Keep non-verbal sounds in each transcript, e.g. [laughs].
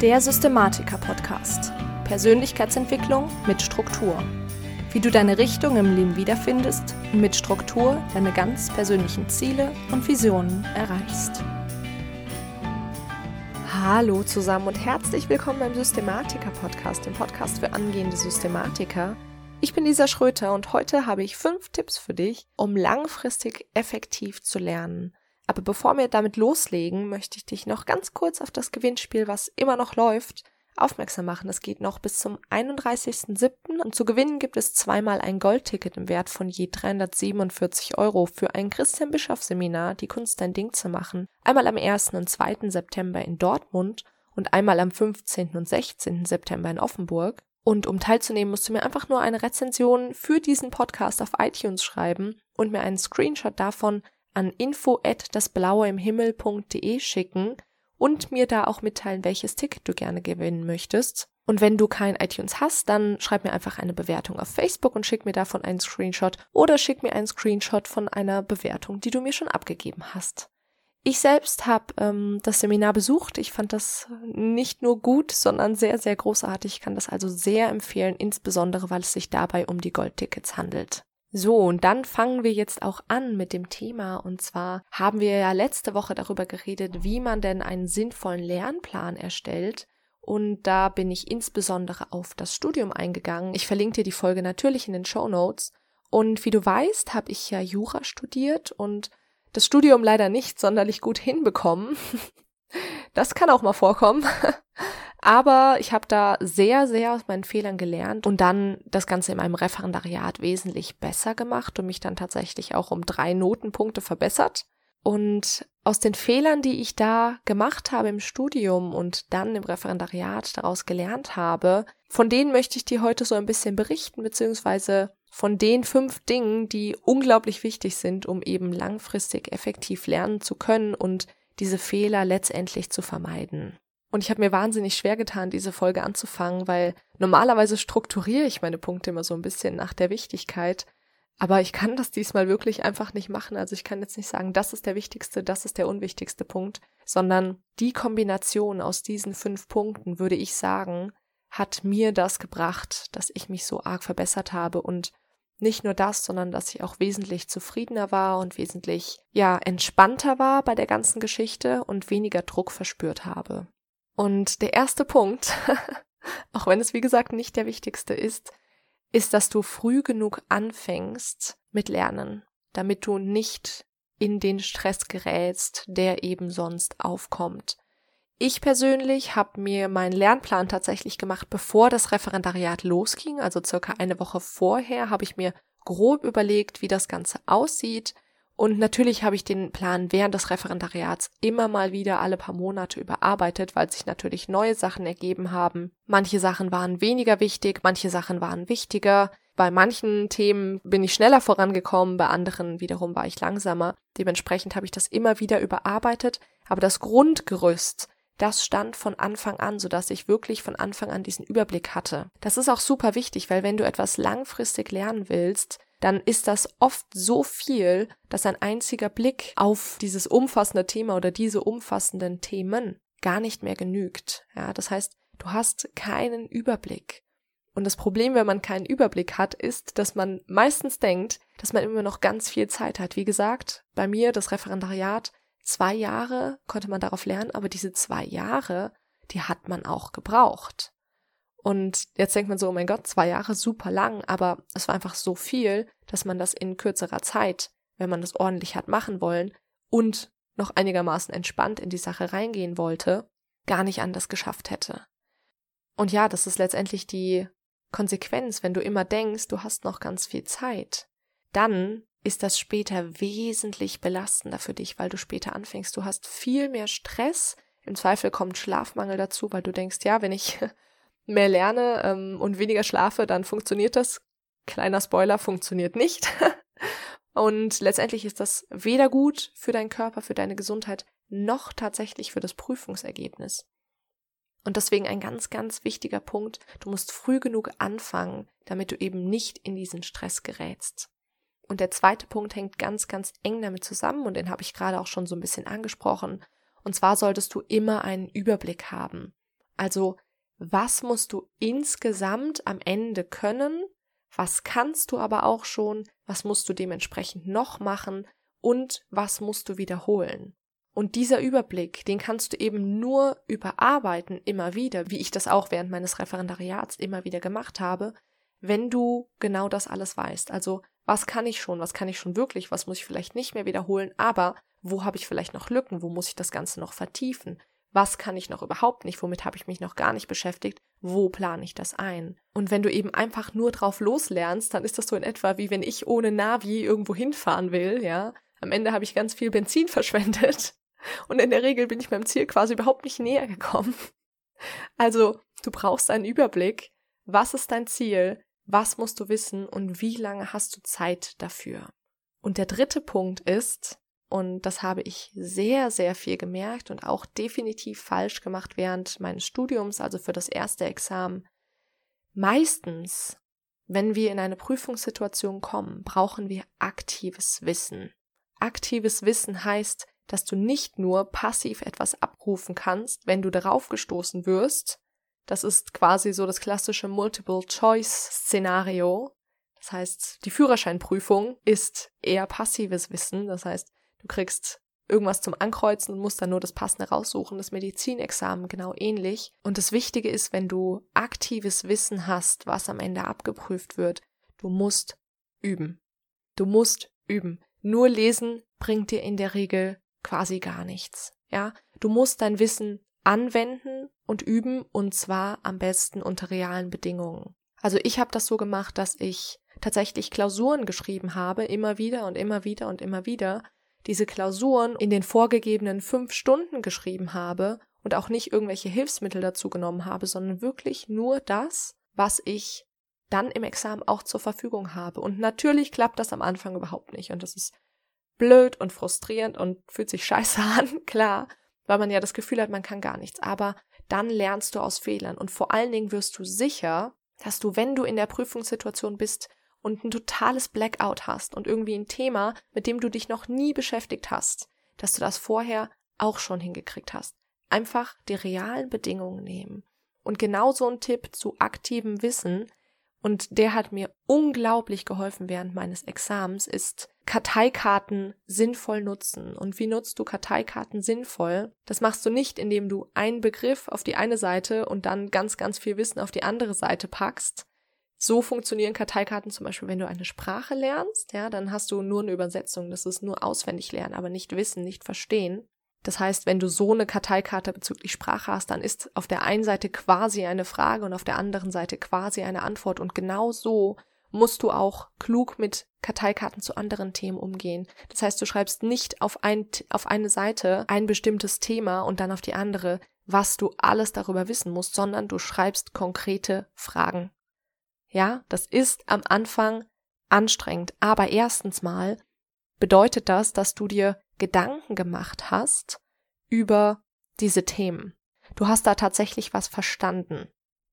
Der Systematiker-Podcast. Persönlichkeitsentwicklung mit Struktur. Wie du deine Richtung im Leben wiederfindest und mit Struktur deine ganz persönlichen Ziele und Visionen erreichst. Hallo zusammen und herzlich willkommen beim Systematiker-Podcast, dem Podcast für angehende Systematiker. Ich bin Lisa Schröter und heute habe ich fünf Tipps für dich, um langfristig effektiv zu lernen. Aber bevor wir damit loslegen, möchte ich dich noch ganz kurz auf das Gewinnspiel, was immer noch läuft, aufmerksam machen. Es geht noch bis zum 31.07. und zu gewinnen gibt es zweimal ein Goldticket im Wert von je 347 Euro für ein Christian Bischoff Seminar, die Kunst dein Ding zu machen. Einmal am 1. und 2. September in Dortmund und einmal am 15. und 16. September in Offenburg. Und um teilzunehmen, musst du mir einfach nur eine Rezension für diesen Podcast auf iTunes schreiben und mir einen Screenshot davon an dasblaueimhimmel.de schicken und mir da auch mitteilen, welches Ticket du gerne gewinnen möchtest. Und wenn du kein iTunes hast, dann schreib mir einfach eine Bewertung auf Facebook und schick mir davon einen Screenshot oder schick mir einen Screenshot von einer Bewertung, die du mir schon abgegeben hast. Ich selbst habe ähm, das Seminar besucht. Ich fand das nicht nur gut, sondern sehr, sehr großartig. Ich kann das also sehr empfehlen, insbesondere weil es sich dabei um die Goldtickets handelt. So, und dann fangen wir jetzt auch an mit dem Thema. Und zwar haben wir ja letzte Woche darüber geredet, wie man denn einen sinnvollen Lernplan erstellt. Und da bin ich insbesondere auf das Studium eingegangen. Ich verlinke dir die Folge natürlich in den Show Notes. Und wie du weißt, habe ich ja Jura studiert und das Studium leider nicht sonderlich gut hinbekommen. [laughs] Das kann auch mal vorkommen. [laughs] Aber ich habe da sehr, sehr aus meinen Fehlern gelernt und dann das Ganze in meinem Referendariat wesentlich besser gemacht und mich dann tatsächlich auch um drei Notenpunkte verbessert. Und aus den Fehlern, die ich da gemacht habe im Studium und dann im Referendariat daraus gelernt habe, von denen möchte ich dir heute so ein bisschen berichten, beziehungsweise von den fünf Dingen, die unglaublich wichtig sind, um eben langfristig effektiv lernen zu können und diese Fehler letztendlich zu vermeiden. Und ich habe mir wahnsinnig schwer getan, diese Folge anzufangen, weil normalerweise strukturiere ich meine Punkte immer so ein bisschen nach der Wichtigkeit. Aber ich kann das diesmal wirklich einfach nicht machen. Also ich kann jetzt nicht sagen, das ist der wichtigste, das ist der unwichtigste Punkt, sondern die Kombination aus diesen fünf Punkten, würde ich sagen, hat mir das gebracht, dass ich mich so arg verbessert habe und nicht nur das, sondern dass ich auch wesentlich zufriedener war und wesentlich, ja, entspannter war bei der ganzen Geschichte und weniger Druck verspürt habe. Und der erste Punkt, [laughs] auch wenn es wie gesagt nicht der wichtigste ist, ist, dass du früh genug anfängst mit Lernen, damit du nicht in den Stress gerätst, der eben sonst aufkommt. Ich persönlich habe mir meinen Lernplan tatsächlich gemacht, bevor das Referendariat losging, also circa eine Woche vorher, habe ich mir grob überlegt, wie das Ganze aussieht, und natürlich habe ich den Plan während des Referendariats immer mal wieder alle paar Monate überarbeitet, weil sich natürlich neue Sachen ergeben haben. Manche Sachen waren weniger wichtig, manche Sachen waren wichtiger. Bei manchen Themen bin ich schneller vorangekommen, bei anderen wiederum war ich langsamer. Dementsprechend habe ich das immer wieder überarbeitet, aber das Grundgerüst, das stand von Anfang an, sodass ich wirklich von Anfang an diesen Überblick hatte. Das ist auch super wichtig, weil wenn du etwas langfristig lernen willst, dann ist das oft so viel, dass ein einziger Blick auf dieses umfassende Thema oder diese umfassenden Themen gar nicht mehr genügt. Ja, das heißt, du hast keinen Überblick. Und das Problem, wenn man keinen Überblick hat, ist, dass man meistens denkt, dass man immer noch ganz viel Zeit hat. Wie gesagt, bei mir das Referendariat, zwei Jahre konnte man darauf lernen, aber diese zwei Jahre, die hat man auch gebraucht. Und jetzt denkt man so, oh mein Gott, zwei Jahre super lang, aber es war einfach so viel, dass man das in kürzerer Zeit, wenn man das ordentlich hat machen wollen und noch einigermaßen entspannt in die Sache reingehen wollte, gar nicht anders geschafft hätte. Und ja, das ist letztendlich die Konsequenz, wenn du immer denkst, du hast noch ganz viel Zeit, dann ist das später wesentlich belastender für dich, weil du später anfängst. Du hast viel mehr Stress. Im Zweifel kommt Schlafmangel dazu, weil du denkst, ja, wenn ich mehr lerne ähm, und weniger schlafe, dann funktioniert das. Kleiner Spoiler, funktioniert nicht. [laughs] und letztendlich ist das weder gut für deinen Körper, für deine Gesundheit, noch tatsächlich für das Prüfungsergebnis. Und deswegen ein ganz, ganz wichtiger Punkt, du musst früh genug anfangen, damit du eben nicht in diesen Stress gerätst. Und der zweite Punkt hängt ganz, ganz eng damit zusammen und den habe ich gerade auch schon so ein bisschen angesprochen. Und zwar solltest du immer einen Überblick haben. Also, was musst du insgesamt am Ende können? Was kannst du aber auch schon? Was musst du dementsprechend noch machen? Und was musst du wiederholen? Und dieser Überblick, den kannst du eben nur überarbeiten, immer wieder, wie ich das auch während meines Referendariats immer wieder gemacht habe, wenn du genau das alles weißt. Also, was kann ich schon, was kann ich schon wirklich, was muss ich vielleicht nicht mehr wiederholen, aber wo habe ich vielleicht noch Lücken, wo muss ich das Ganze noch vertiefen, was kann ich noch überhaupt nicht, womit habe ich mich noch gar nicht beschäftigt, wo plane ich das ein. Und wenn du eben einfach nur drauf loslernst, dann ist das so in etwa wie wenn ich ohne Navi irgendwo hinfahren will, ja. Am Ende habe ich ganz viel Benzin [laughs] verschwendet und in der Regel bin ich meinem Ziel quasi überhaupt nicht näher gekommen. Also, du brauchst einen Überblick. Was ist dein Ziel? Was musst du wissen und wie lange hast du Zeit dafür? Und der dritte Punkt ist, und das habe ich sehr, sehr viel gemerkt und auch definitiv falsch gemacht während meines Studiums, also für das erste Examen. Meistens, wenn wir in eine Prüfungssituation kommen, brauchen wir aktives Wissen. Aktives Wissen heißt, dass du nicht nur passiv etwas abrufen kannst, wenn du darauf gestoßen wirst. Das ist quasi so das klassische Multiple-Choice-Szenario. Das heißt, die Führerscheinprüfung ist eher passives Wissen. Das heißt, du kriegst irgendwas zum Ankreuzen und musst dann nur das Passende raussuchen. Das Medizinexamen genau ähnlich. Und das Wichtige ist, wenn du aktives Wissen hast, was am Ende abgeprüft wird, du musst üben. Du musst üben. Nur lesen bringt dir in der Regel quasi gar nichts. Ja, du musst dein Wissen anwenden und üben und zwar am besten unter realen Bedingungen. Also ich habe das so gemacht, dass ich tatsächlich Klausuren geschrieben habe, immer wieder und immer wieder und immer wieder, diese Klausuren in den vorgegebenen fünf Stunden geschrieben habe und auch nicht irgendwelche Hilfsmittel dazu genommen habe, sondern wirklich nur das, was ich dann im Examen auch zur Verfügung habe. Und natürlich klappt das am Anfang überhaupt nicht und das ist blöd und frustrierend und fühlt sich scheiße [laughs] an, klar, weil man ja das Gefühl hat, man kann gar nichts. Aber dann lernst du aus Fehlern und vor allen Dingen wirst du sicher, dass du, wenn du in der Prüfungssituation bist und ein totales Blackout hast und irgendwie ein Thema, mit dem du dich noch nie beschäftigt hast, dass du das vorher auch schon hingekriegt hast. Einfach die realen Bedingungen nehmen. Und genau so ein Tipp zu aktivem Wissen und der hat mir unglaublich geholfen während meines Examens, ist Karteikarten sinnvoll nutzen. Und wie nutzt du Karteikarten sinnvoll? Das machst du nicht, indem du einen Begriff auf die eine Seite und dann ganz, ganz viel Wissen auf die andere Seite packst. So funktionieren Karteikarten zum Beispiel, wenn du eine Sprache lernst, ja, dann hast du nur eine Übersetzung. Das ist nur auswendig lernen, aber nicht wissen, nicht verstehen. Das heißt, wenn du so eine Karteikarte bezüglich Sprache hast, dann ist auf der einen Seite quasi eine Frage und auf der anderen Seite quasi eine Antwort. Und genau so musst du auch klug mit Karteikarten zu anderen Themen umgehen. Das heißt, du schreibst nicht auf, ein, auf eine Seite ein bestimmtes Thema und dann auf die andere, was du alles darüber wissen musst, sondern du schreibst konkrete Fragen. Ja, das ist am Anfang anstrengend, aber erstens mal bedeutet das, dass du dir Gedanken gemacht hast über diese Themen. Du hast da tatsächlich was verstanden.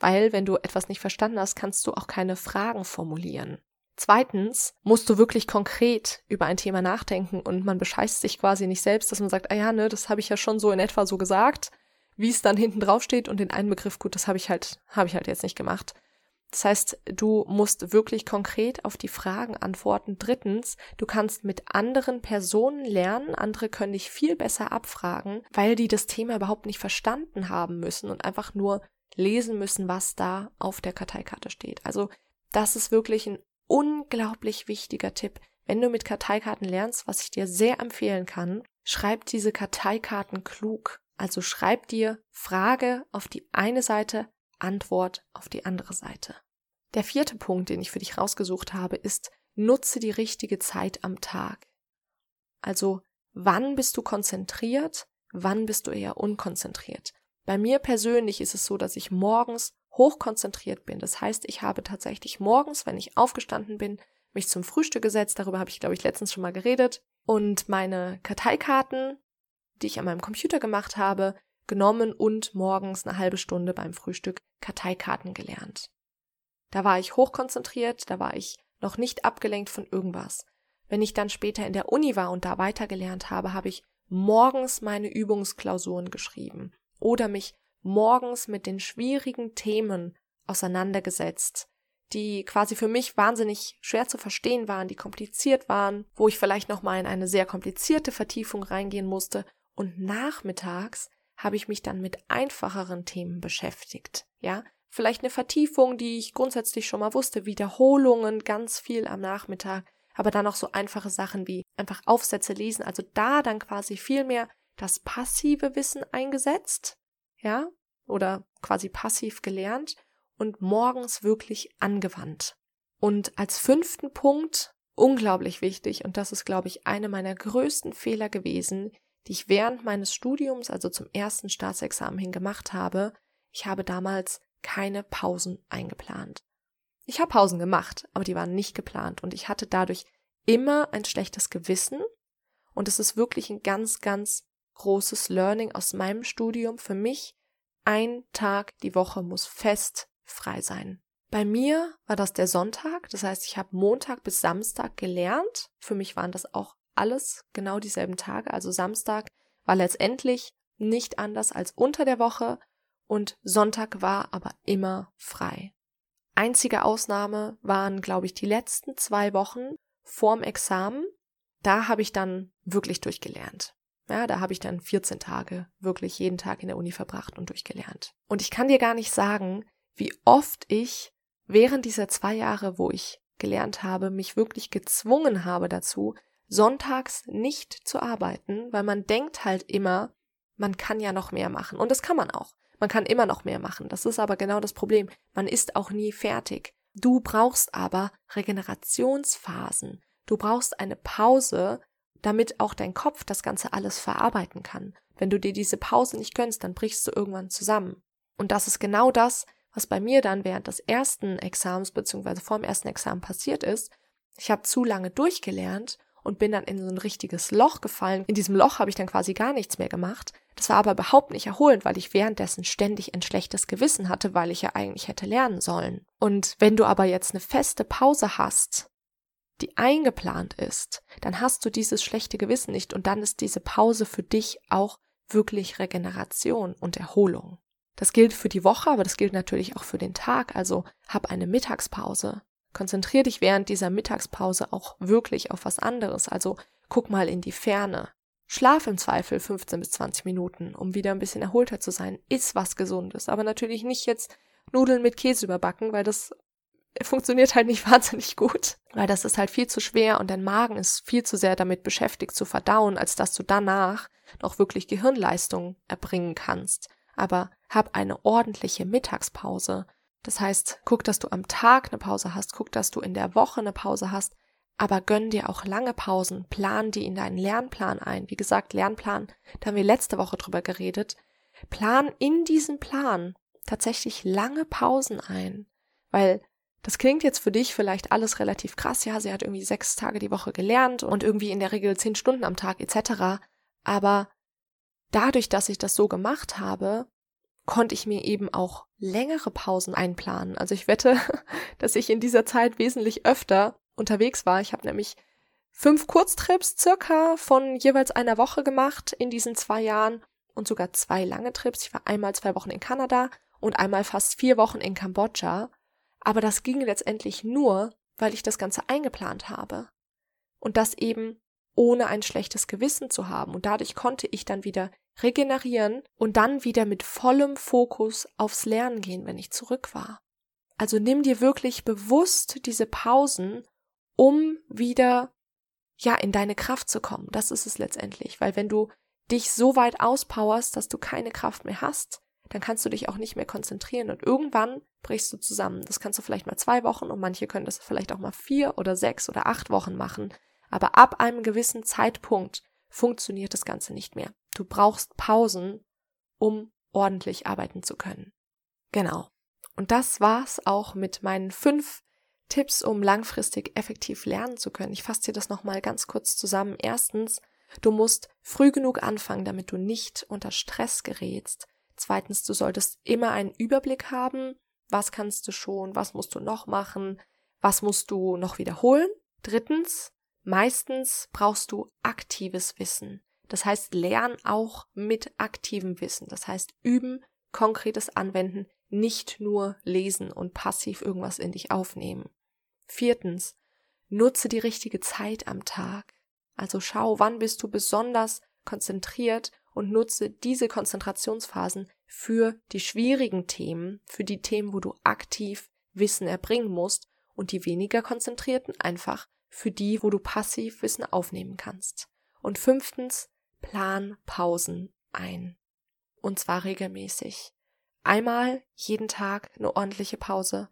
Weil, wenn du etwas nicht verstanden hast, kannst du auch keine Fragen formulieren. Zweitens musst du wirklich konkret über ein Thema nachdenken und man bescheißt sich quasi nicht selbst, dass man sagt, ah ja, ne, das habe ich ja schon so in etwa so gesagt, wie es dann hinten drauf steht und den einen Begriff, gut, das habe ich halt, habe ich halt jetzt nicht gemacht. Das heißt, du musst wirklich konkret auf die Fragen antworten. Drittens, du kannst mit anderen Personen lernen. Andere können dich viel besser abfragen, weil die das Thema überhaupt nicht verstanden haben müssen und einfach nur lesen müssen, was da auf der Karteikarte steht. Also, das ist wirklich ein unglaublich wichtiger Tipp. Wenn du mit Karteikarten lernst, was ich dir sehr empfehlen kann, schreib diese Karteikarten klug. Also schreib dir Frage auf die eine Seite, Antwort auf die andere Seite. Der vierte Punkt, den ich für dich rausgesucht habe, ist, nutze die richtige Zeit am Tag. Also, wann bist du konzentriert, wann bist du eher unkonzentriert? Bei mir persönlich ist es so, dass ich morgens hochkonzentriert bin. Das heißt, ich habe tatsächlich morgens, wenn ich aufgestanden bin, mich zum Frühstück gesetzt, darüber habe ich, glaube ich, letztens schon mal geredet, und meine Karteikarten, die ich an meinem Computer gemacht habe, genommen und morgens eine halbe Stunde beim Frühstück Karteikarten gelernt. Da war ich hochkonzentriert, da war ich noch nicht abgelenkt von irgendwas. Wenn ich dann später in der Uni war und da weitergelernt habe, habe ich morgens meine Übungsklausuren geschrieben oder mich morgens mit den schwierigen Themen auseinandergesetzt, die quasi für mich wahnsinnig schwer zu verstehen waren, die kompliziert waren, wo ich vielleicht noch mal in eine sehr komplizierte Vertiefung reingehen musste und nachmittags habe ich mich dann mit einfacheren Themen beschäftigt, ja? Vielleicht eine Vertiefung, die ich grundsätzlich schon mal wusste, Wiederholungen ganz viel am Nachmittag, aber dann auch so einfache Sachen wie einfach Aufsätze lesen, also da dann quasi viel mehr das passive Wissen eingesetzt, ja? Oder quasi passiv gelernt und morgens wirklich angewandt. Und als fünften Punkt, unglaublich wichtig, und das ist, glaube ich, eine meiner größten Fehler gewesen, die ich während meines Studiums, also zum ersten Staatsexamen hin gemacht habe, ich habe damals keine Pausen eingeplant. Ich habe Pausen gemacht, aber die waren nicht geplant und ich hatte dadurch immer ein schlechtes Gewissen und es ist wirklich ein ganz, ganz großes Learning aus meinem Studium für mich. Ein Tag die Woche muss fest frei sein. Bei mir war das der Sonntag, das heißt, ich habe Montag bis Samstag gelernt. Für mich waren das auch alles genau dieselben Tage. Also Samstag war letztendlich nicht anders als unter der Woche und Sonntag war aber immer frei. Einzige Ausnahme waren, glaube ich, die letzten zwei Wochen vorm Examen. Da habe ich dann wirklich durchgelernt. Ja, da habe ich dann 14 Tage wirklich jeden Tag in der Uni verbracht und durchgelernt. Und ich kann dir gar nicht sagen, wie oft ich während dieser zwei Jahre, wo ich gelernt habe, mich wirklich gezwungen habe dazu, sonntags nicht zu arbeiten, weil man denkt halt immer, man kann ja noch mehr machen. Und das kann man auch. Man kann immer noch mehr machen. Das ist aber genau das Problem. Man ist auch nie fertig. Du brauchst aber Regenerationsphasen. Du brauchst eine Pause, damit auch dein Kopf das Ganze alles verarbeiten kann. Wenn du dir diese Pause nicht gönnst, dann brichst du irgendwann zusammen. Und das ist genau das, was bei mir dann während des ersten Examens bzw. vor dem ersten Examen passiert ist. Ich habe zu lange durchgelernt und bin dann in so ein richtiges Loch gefallen. In diesem Loch habe ich dann quasi gar nichts mehr gemacht. Das war aber überhaupt nicht erholend, weil ich währenddessen ständig ein schlechtes Gewissen hatte, weil ich ja eigentlich hätte lernen sollen. Und wenn du aber jetzt eine feste Pause hast, die eingeplant ist, dann hast du dieses schlechte Gewissen nicht und dann ist diese Pause für dich auch wirklich Regeneration und Erholung. Das gilt für die Woche, aber das gilt natürlich auch für den Tag. Also hab eine Mittagspause. Konzentrier dich während dieser Mittagspause auch wirklich auf was anderes. Also guck mal in die Ferne. Schlaf im Zweifel 15 bis 20 Minuten, um wieder ein bisschen erholter zu sein. Iss was Gesundes, aber natürlich nicht jetzt Nudeln mit Käse überbacken, weil das funktioniert halt nicht [laughs] wahnsinnig gut, weil das ist halt viel zu schwer und dein Magen ist viel zu sehr damit beschäftigt zu verdauen, als dass du danach noch wirklich Gehirnleistung erbringen kannst. Aber hab eine ordentliche Mittagspause. Das heißt, guck, dass du am Tag eine Pause hast, guck, dass du in der Woche eine Pause hast, aber gönn dir auch lange Pausen, plan die in deinen Lernplan ein. Wie gesagt, Lernplan, da haben wir letzte Woche drüber geredet. Plan in diesen Plan tatsächlich lange Pausen ein, weil das klingt jetzt für dich vielleicht alles relativ krass. Ja, sie hat irgendwie sechs Tage die Woche gelernt und irgendwie in der Regel zehn Stunden am Tag etc. Aber dadurch, dass ich das so gemacht habe, konnte ich mir eben auch längere Pausen einplanen. Also ich wette, [laughs] dass ich in dieser Zeit wesentlich öfter unterwegs war. Ich habe nämlich fünf Kurztrips circa von jeweils einer Woche gemacht in diesen zwei Jahren und sogar zwei lange Trips. Ich war einmal zwei Wochen in Kanada und einmal fast vier Wochen in Kambodscha. Aber das ging letztendlich nur, weil ich das Ganze eingeplant habe. Und das eben ohne ein schlechtes Gewissen zu haben. Und dadurch konnte ich dann wieder regenerieren und dann wieder mit vollem Fokus aufs Lernen gehen, wenn ich zurück war. Also nimm dir wirklich bewusst diese Pausen, um wieder ja in deine Kraft zu kommen. Das ist es letztendlich, weil wenn du dich so weit auspowerst, dass du keine Kraft mehr hast, dann kannst du dich auch nicht mehr konzentrieren und irgendwann brichst du zusammen. Das kannst du vielleicht mal zwei Wochen und manche können das vielleicht auch mal vier oder sechs oder acht Wochen machen. Aber ab einem gewissen Zeitpunkt funktioniert das Ganze nicht mehr. Du brauchst Pausen, um ordentlich arbeiten zu können. Genau. Und das war's auch mit meinen fünf Tipps, um langfristig effektiv lernen zu können. Ich fasse dir das nochmal ganz kurz zusammen. Erstens, du musst früh genug anfangen, damit du nicht unter Stress gerätst. Zweitens, du solltest immer einen Überblick haben. Was kannst du schon? Was musst du noch machen? Was musst du noch wiederholen? Drittens, meistens brauchst du aktives Wissen. Das heißt, lern auch mit aktivem Wissen. Das heißt, üben, konkretes Anwenden, nicht nur lesen und passiv irgendwas in dich aufnehmen. Viertens, nutze die richtige Zeit am Tag. Also schau, wann bist du besonders konzentriert und nutze diese Konzentrationsphasen für die schwierigen Themen, für die Themen, wo du aktiv Wissen erbringen musst und die weniger konzentrierten einfach für die, wo du passiv Wissen aufnehmen kannst. Und fünftens, plan Pausen ein. Und zwar regelmäßig. Einmal jeden Tag eine ordentliche Pause.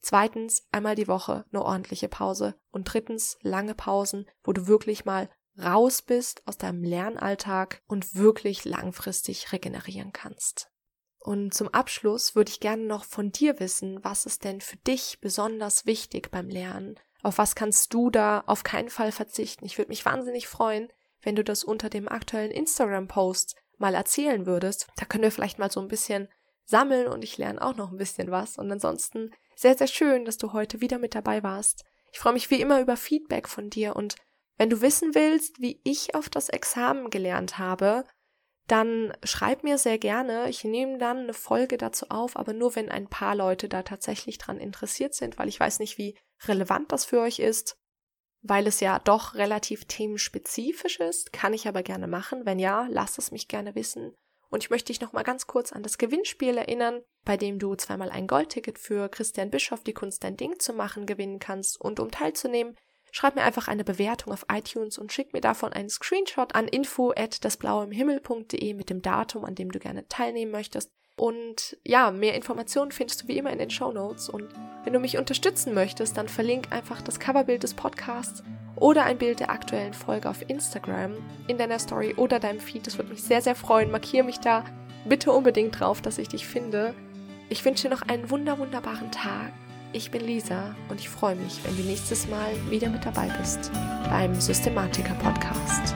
Zweitens einmal die Woche eine ordentliche Pause. Und drittens lange Pausen, wo du wirklich mal raus bist aus deinem Lernalltag und wirklich langfristig regenerieren kannst. Und zum Abschluss würde ich gerne noch von dir wissen, was ist denn für dich besonders wichtig beim Lernen? Auf was kannst du da auf keinen Fall verzichten? Ich würde mich wahnsinnig freuen, wenn du das unter dem aktuellen Instagram-Post mal erzählen würdest. Da können wir vielleicht mal so ein bisschen sammeln und ich lerne auch noch ein bisschen was. Und ansonsten sehr, sehr schön, dass du heute wieder mit dabei warst. Ich freue mich wie immer über Feedback von dir und wenn du wissen willst, wie ich auf das Examen gelernt habe, dann schreib mir sehr gerne. Ich nehme dann eine Folge dazu auf, aber nur wenn ein paar Leute da tatsächlich dran interessiert sind, weil ich weiß nicht, wie relevant das für euch ist, weil es ja doch relativ themenspezifisch ist, kann ich aber gerne machen. Wenn ja, lass es mich gerne wissen. Und ich möchte dich noch mal ganz kurz an das Gewinnspiel erinnern, bei dem du zweimal ein Goldticket für Christian Bischoff die Kunst dein Ding zu machen gewinnen kannst. Und um teilzunehmen, schreib mir einfach eine Bewertung auf iTunes und schick mir davon einen Screenshot an info at dasblaueimhimmel.de mit dem Datum, an dem du gerne teilnehmen möchtest. Und ja, mehr Informationen findest du wie immer in den Show Notes. Und wenn du mich unterstützen möchtest, dann verlink einfach das Coverbild des Podcasts oder ein Bild der aktuellen Folge auf Instagram in deiner Story oder deinem Feed. Das würde mich sehr, sehr freuen. Markiere mich da bitte unbedingt drauf, dass ich dich finde. Ich wünsche dir noch einen wunder, wunderbaren Tag. Ich bin Lisa und ich freue mich, wenn du nächstes Mal wieder mit dabei bist beim Systematiker Podcast.